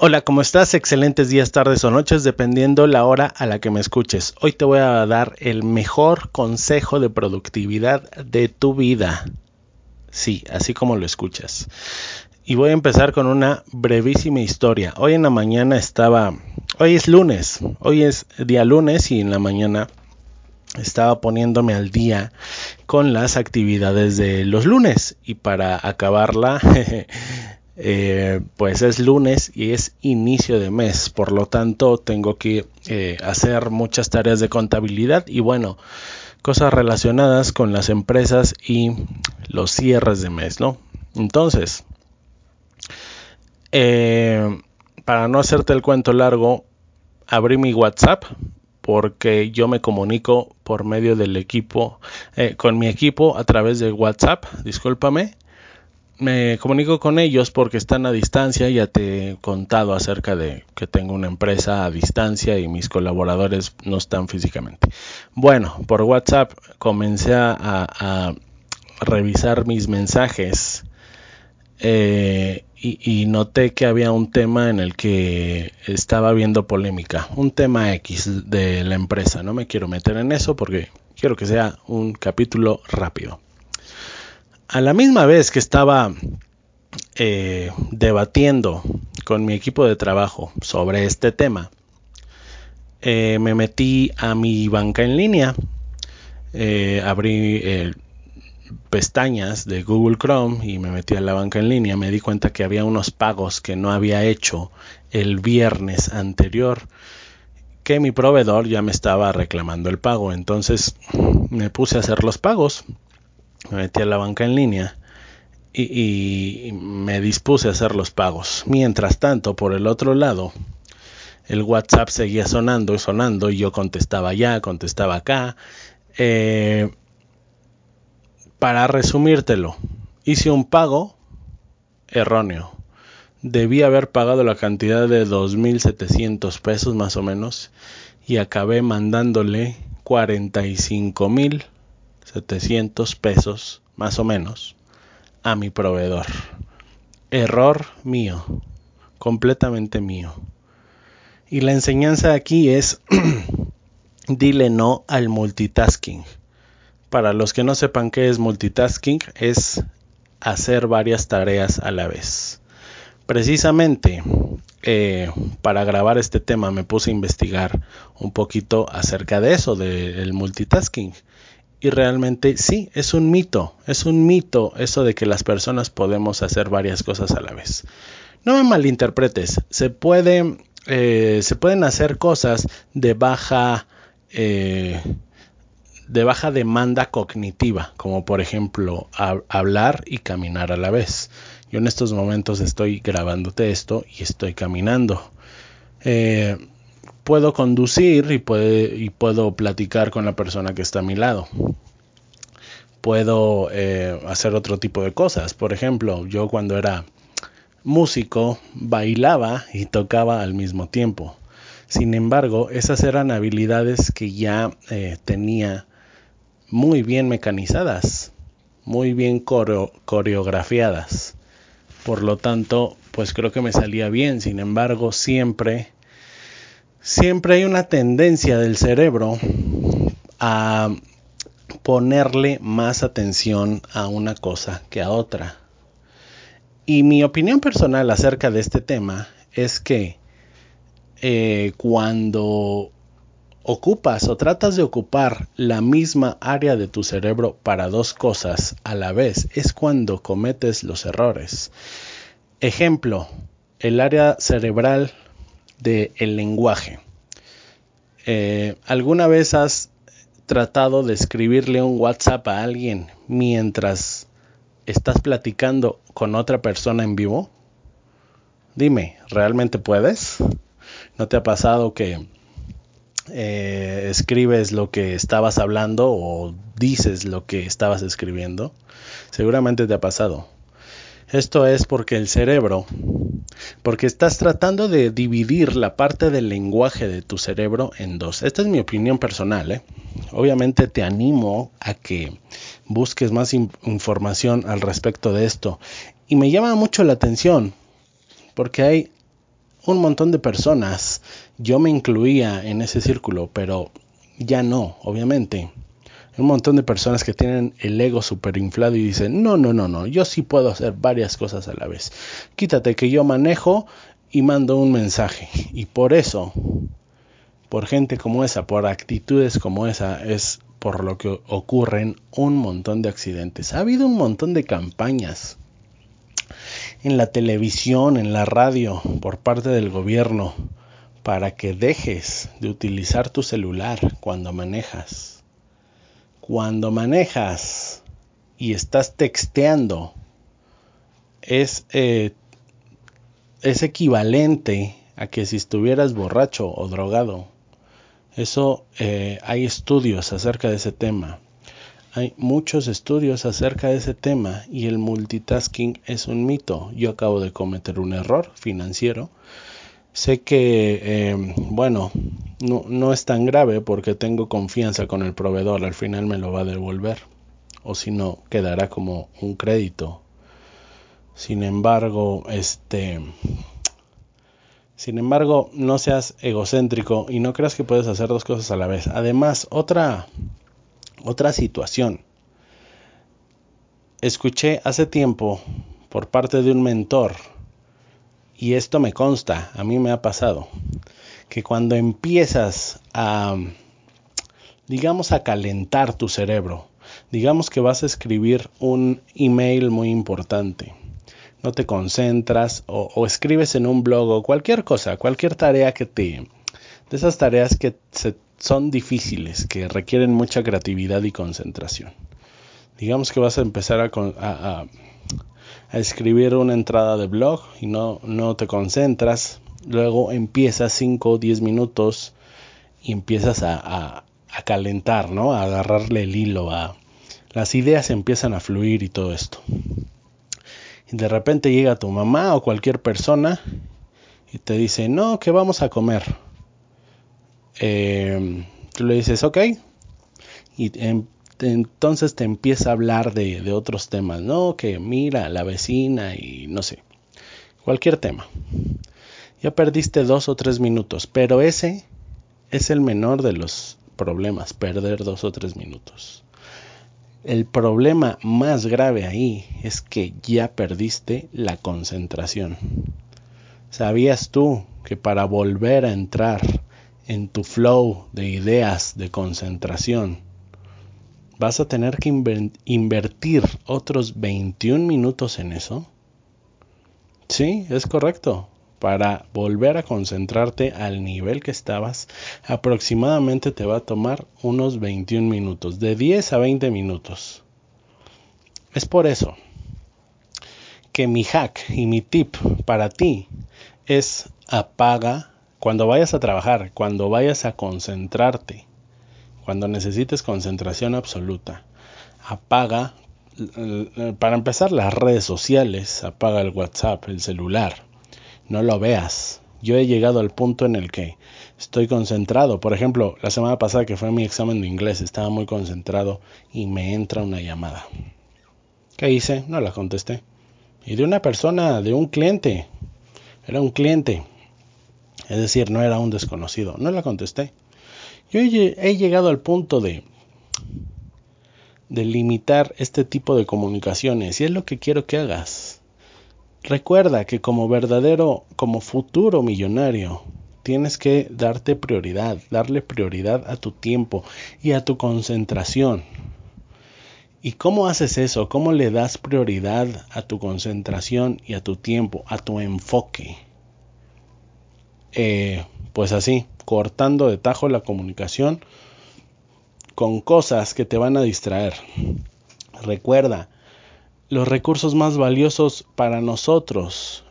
Hola, ¿cómo estás? Excelentes días, tardes o noches, dependiendo la hora a la que me escuches. Hoy te voy a dar el mejor consejo de productividad de tu vida. Sí, así como lo escuchas. Y voy a empezar con una brevísima historia. Hoy en la mañana estaba, hoy es lunes, hoy es día lunes y en la mañana estaba poniéndome al día con las actividades de los lunes y para acabarla Eh, pues es lunes y es inicio de mes, por lo tanto tengo que eh, hacer muchas tareas de contabilidad y bueno, cosas relacionadas con las empresas y los cierres de mes, ¿no? Entonces, eh, para no hacerte el cuento largo, abrí mi WhatsApp porque yo me comunico por medio del equipo, con mi equipo a través de WhatsApp, discúlpame me comunico con ellos porque están a distancia, ya te he contado acerca de que tengo una empresa a distancia y mis colaboradores no están físicamente. Bueno, por WhatsApp comencé a, revisar mis mensajes eh, y, noté que había un tema en el que estaba habiendo polémica, un tema X de la empresa. No me quiero meter en eso porque quiero que sea un capítulo rápido a la misma vez que estaba eh, debatiendo con mi equipo de trabajo sobre este tema, eh, me metí a mi banca en línea, eh, abrí pestañas de Google Chrome y me metí a la banca en línea, me di cuenta que había unos pagos que no había hecho el viernes anterior que mi proveedor ya me estaba reclamando el pago. Entonces me puse a hacer los pagos me metí a la banca en línea y, me dispuse a hacer los pagos. Mientras tanto, por el otro lado, el WhatsApp seguía sonando y sonando y yo contestaba allá, contestaba acá. Eh, para resumírtelo, hice un pago erróneo. Debí haber pagado la cantidad de 2.700 pesos más o menos y acabé mandándole 45.000 700 pesos más o menos a mi proveedor. Error mío, completamente mío. Y la enseñanza aquí es, dile no al multitasking. Para los que no sepan qué es multitasking, es hacer varias tareas a la vez. Precisamente eh, para grabar este tema me puse a investigar un poquito acerca de eso, del multitasking. Y realmente sí, es un mito, es un mito eso de que las personas podemos hacer varias cosas a la vez. No me malinterpretes, se, eh, se pueden hacer cosas de baja, eh, de baja demanda cognitiva, como por ejemplo hablar y caminar a la vez. Yo en estos momentos estoy grabándote esto y estoy caminando. Eh, puedo conducir y, y puedo platicar con la persona que está a mi lado. Puedo eh, hacer otro tipo de cosas. Por ejemplo, yo cuando era músico bailaba y tocaba al mismo tiempo. Sin embargo, esas eran habilidades que ya eh, tenía muy bien mecanizadas, muy bien coreografiadas. Por lo tanto, pues creo que me salía bien. Sin embargo, siempre, siempre hay una tendencia del cerebro a ponerle más atención a una cosa que a otra. Y mi opinión personal acerca de este tema es que eh, cuando ocupas o tratas de ocupar la misma área de tu cerebro para dos cosas a la vez, es cuando cometes los errores. Ejemplo, el área cerebral del lenguaje. Eh, ¿Alguna vez has tratado de escribirle un WhatsApp a alguien mientras estás platicando con otra persona en vivo? Dime, ¿realmente puedes? ¿No te ha pasado que eh, escribes lo que estabas hablando o dices lo que estabas escribiendo? Seguramente te ha pasado. Esto es porque el cerebro, porque estás tratando de dividir la parte del lenguaje de tu cerebro en dos. Esta es mi opinión personal. ¿eh? Obviamente te animo a que busques más información al respecto de esto. Y me llama mucho la atención porque hay un montón de personas, yo me incluía en ese círculo, pero ya no, obviamente. Un montón de personas que tienen el ego super inflado y dicen, no, no, no, no, yo sí puedo hacer varias cosas a la vez. Quítate que yo manejo y mando un mensaje. Y por eso, por gente como esa, por actitudes como esa, es por lo que ocurren un montón de accidentes. Ha habido un montón de campañas en la televisión, en la radio, por parte del gobierno, para que dejes de utilizar tu celular cuando manejas. Cuando manejas y estás texteando, es, eh, es equivalente a que si estuvieras borracho o drogado. Eso eh, hay estudios acerca de ese tema. Hay muchos estudios acerca de ese tema y el multitasking es un mito. Yo acabo de cometer un error financiero. Sé que, eh, bueno, no, no es tan grave porque tengo confianza con el proveedor. Al final me lo va a devolver. O si no, quedará como un crédito. Sin embargo, este... Sin embargo, no seas egocéntrico y no creas que puedes hacer dos cosas a la vez. Además, otra otra situación. Escuché hace tiempo por parte de un mentor, y esto me consta, a mí me ha pasado, que cuando empiezas a, digamos, a calentar tu cerebro, digamos que vas a escribir un email muy importante, no te concentras o, escribes en un blog o cualquier cosa, cualquier tarea que te, de esas tareas que son difíciles, que requieren mucha creatividad y concentración. Digamos que vas a empezar a, escribir una entrada de blog y no, no te concentras, luego empiezas 5 o 10 minutos y empiezas a, a, calentar, ¿no? A agarrarle el hilo, a las ideas empiezan a fluir y todo esto. Y de repente llega tu mamá o cualquier persona y te dice, no, que vamos a comer eh, tú le dices, ok, y entonces te empieza a hablar de, de, otros temas, ¿no? Que mira, la vecina y no sé, cualquier tema. Ya perdiste dos o tres minutos, pero ese es el menor de los problemas, perder dos o tres minutos. El problema más grave ahí es que ya perdiste la concentración. ¿Sabías tú que para volver a entrar en tu flow de ideas, de concentración, vas a tener que invertir otros 21 minutos en eso. Sí, es correcto. Para volver a concentrarte al nivel que estabas, aproximadamente te va a tomar unos 21 minutos, de 10 a 20 minutos. Es por eso que mi hack y mi tip para ti es apaga cuando vayas a trabajar, cuando vayas a concentrarte, cuando necesites concentración absoluta, apaga, para empezar las redes sociales, apaga el WhatsApp, el celular, no lo veas, Yo he llegado al punto en el que estoy concentrado. Por ejemplo, la semana pasada que fue mi examen de inglés, estaba muy concentrado y me entra una llamada. ¿Qué hice? No la contesté. Y de una persona, de un cliente. Era un cliente. Es decir, no era un desconocido. No la contesté. Yo he llegado al punto de de limitar este tipo de comunicaciones y es lo que quiero que hagas. Recuerda que como verdadero, como futuro millonario, tienes que darte prioridad, darle prioridad a tu tiempo y a tu concentración. ¿Y cómo haces eso? ¿Cómo le das prioridad a tu concentración y a tu tiempo, a tu enfoque? Eh, pues así, cortando de tajo la comunicación con cosas que te van a distraer. Recuerda, los recursos más valiosos para nosotros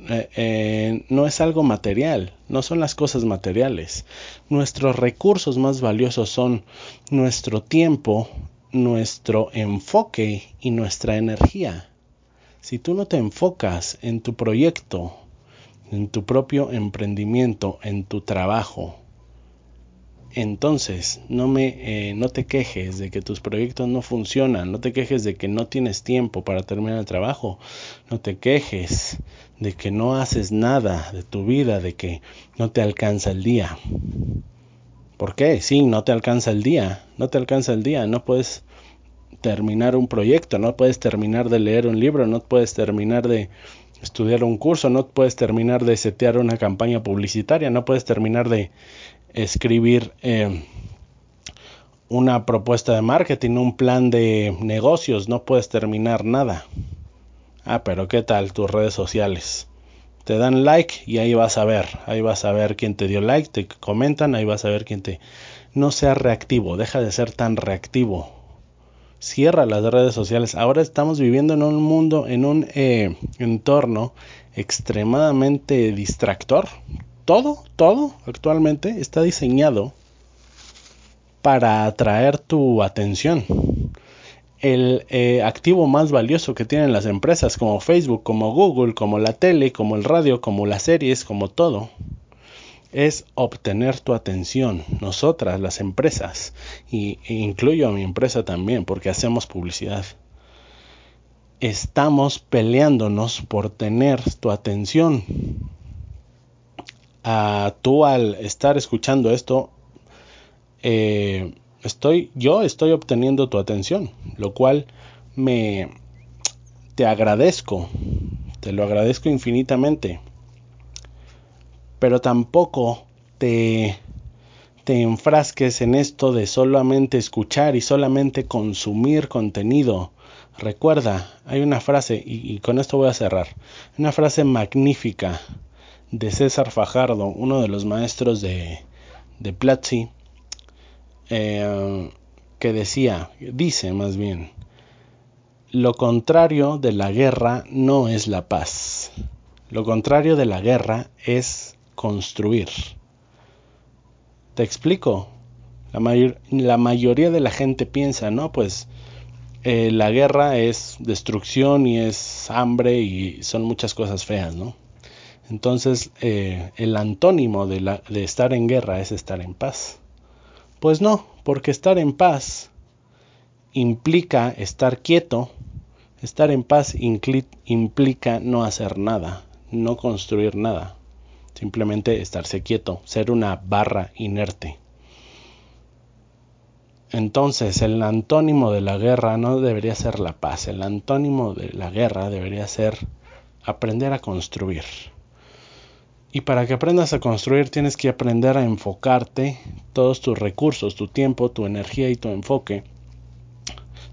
eh, eh, no es algo material, no son las cosas materiales. Nuestros recursos más valiosos son nuestro tiempo, nuestro enfoque y nuestra energía. Si tú no te enfocas en tu proyecto, en tu propio emprendimiento, en tu trabajo, entonces, no, me, eh, no te quejes de que tus proyectos no funcionan, no te quejes de que no tienes tiempo para terminar el trabajo, no te quejes de que no haces nada de tu vida, de que no te alcanza el día. ¿Por qué? Sí, no te alcanza el día, no te alcanza el día, no puedes terminar un proyecto, no puedes terminar de leer un libro, no puedes terminar de estudiar un curso, no puedes terminar de setear una campaña publicitaria, no puedes terminar de escribir eh, una propuesta de marketing, un plan de negocios, no puedes terminar nada. Ah, pero ¿qué tal tus redes sociales? Te dan like y ahí vas a ver, ahí vas a ver quién te dio like, te comentan, ahí vas a ver quién te... No sea reactivo, deja de ser tan reactivo. Cierra las redes sociales. Ahora estamos viviendo en un mundo, en un eh, entorno extremadamente distractor todo, todo actualmente está diseñado para atraer tu atención. El eh, activo más valioso que tienen las empresas como Facebook, como Google, como la tele, como el radio, como las series, como todo, es obtener tu atención. Nosotras, las empresas, y, e incluyo a mi empresa también, porque hacemos publicidad, estamos peleándonos por tener tu atención tú al estar escuchando esto, eh, estoy, yo estoy obteniendo tu atención, lo cual me te agradezco, te lo agradezco infinitamente, pero tampoco te, te enfrasques en esto de solamente escuchar y solamente consumir contenido. Recuerda, hay una frase, y con esto voy a cerrar, una frase magnífica de César Fajardo, uno de los maestros de, de Platzi, eh, que decía, dice más bien, lo contrario de la guerra no es la paz. Lo contrario de la guerra es construir. Te explico. La, la mayoría de la gente piensa, no, pues eh, la guerra es destrucción y es hambre y son muchas cosas feas, ¿no? Entonces, eh, el antónimo de, de estar en guerra es estar en paz. Pues no, porque estar en paz implica estar quieto, estar en paz implica no hacer nada, no construir nada, simplemente estarse quieto, ser una barra inerte. Entonces, el antónimo de la guerra no debería ser la paz, el antónimo de la guerra debería ser aprender a construir. Y para que aprendas a construir tienes que aprender a enfocarte todos tus recursos, tu tiempo, tu energía y tu enfoque,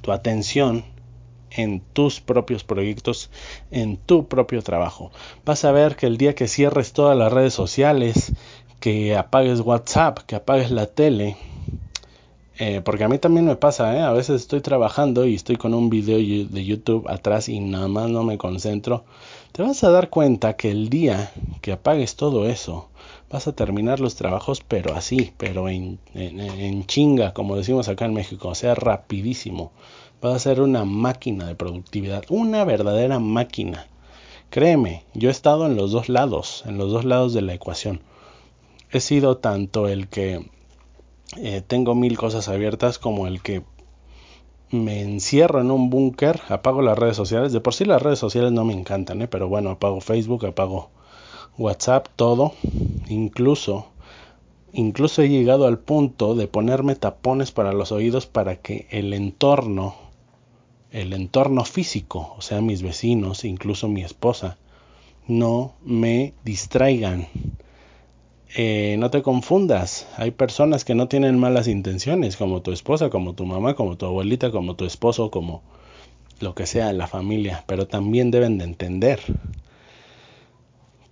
tu atención en tus propios proyectos, en tu propio trabajo. Vas a ver que el día que cierres todas las redes sociales, que apagues WhatsApp, que apagues la tele, eh, porque a mí también me pasa, ¿eh? a veces estoy trabajando y estoy con un video de YouTube atrás y nada más no me concentro te vas a dar cuenta que el día que apagues todo eso, vas a terminar los trabajos, pero así, pero en, en, chinga, como decimos acá en México, o sea, rapidísimo. Vas a ser una máquina de productividad, una verdadera máquina. Créeme, yo he estado en los dos lados, en los dos lados de la ecuación. He sido tanto el que eh, tengo mil cosas abiertas como el que me encierro en un búnker, apago las redes sociales. De por sí las redes sociales no me encantan, ¿eh? pero bueno, apago Facebook, apago WhatsApp, todo. Incluso, incluso he llegado al punto de ponerme tapones para los oídos para que el entorno, el entorno físico, o sea, mis vecinos, incluso mi esposa, no me distraigan eh, no te confundas. Hay personas que no tienen malas intenciones, como tu esposa, como tu mamá, como tu abuelita, como tu esposo, como lo que sea la familia, pero también deben de entender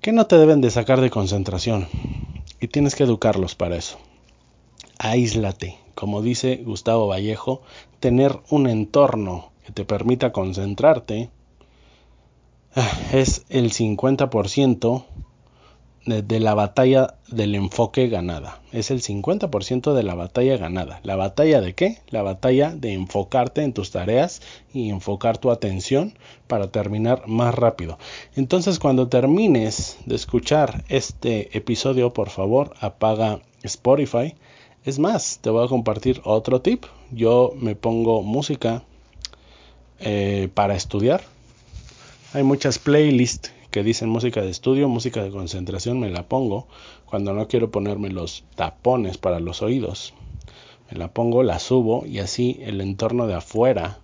que no te deben de sacar de concentración y tienes que educarlos para eso. Aíslate, como dice Gustavo Vallejo, tener un entorno que te permita concentrarte ah, es el 50% de, la batalla del enfoque ganada. Es el 50% de la batalla ganada. ¿La batalla de qué? La batalla de enfocarte en tus tareas y enfocar tu atención para terminar más rápido. Entonces cuando termines de escuchar este episodio, por favor, apaga Spotify. Es más, te voy a compartir otro tip. Yo me pongo música eh, para estudiar. Hay muchas playlists que dicen música de estudio, música de concentración, me la pongo cuando no quiero ponerme los tapones para los oídos. Me la pongo, la subo y así el entorno de afuera,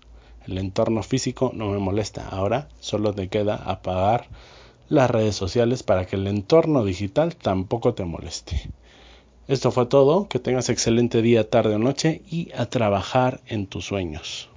el entorno físico no me molesta. Ahora solo te queda apagar las redes sociales para que el entorno digital tampoco te moleste. Esto fue todo, que tengas excelente día, tarde o noche y a trabajar en tus sueños.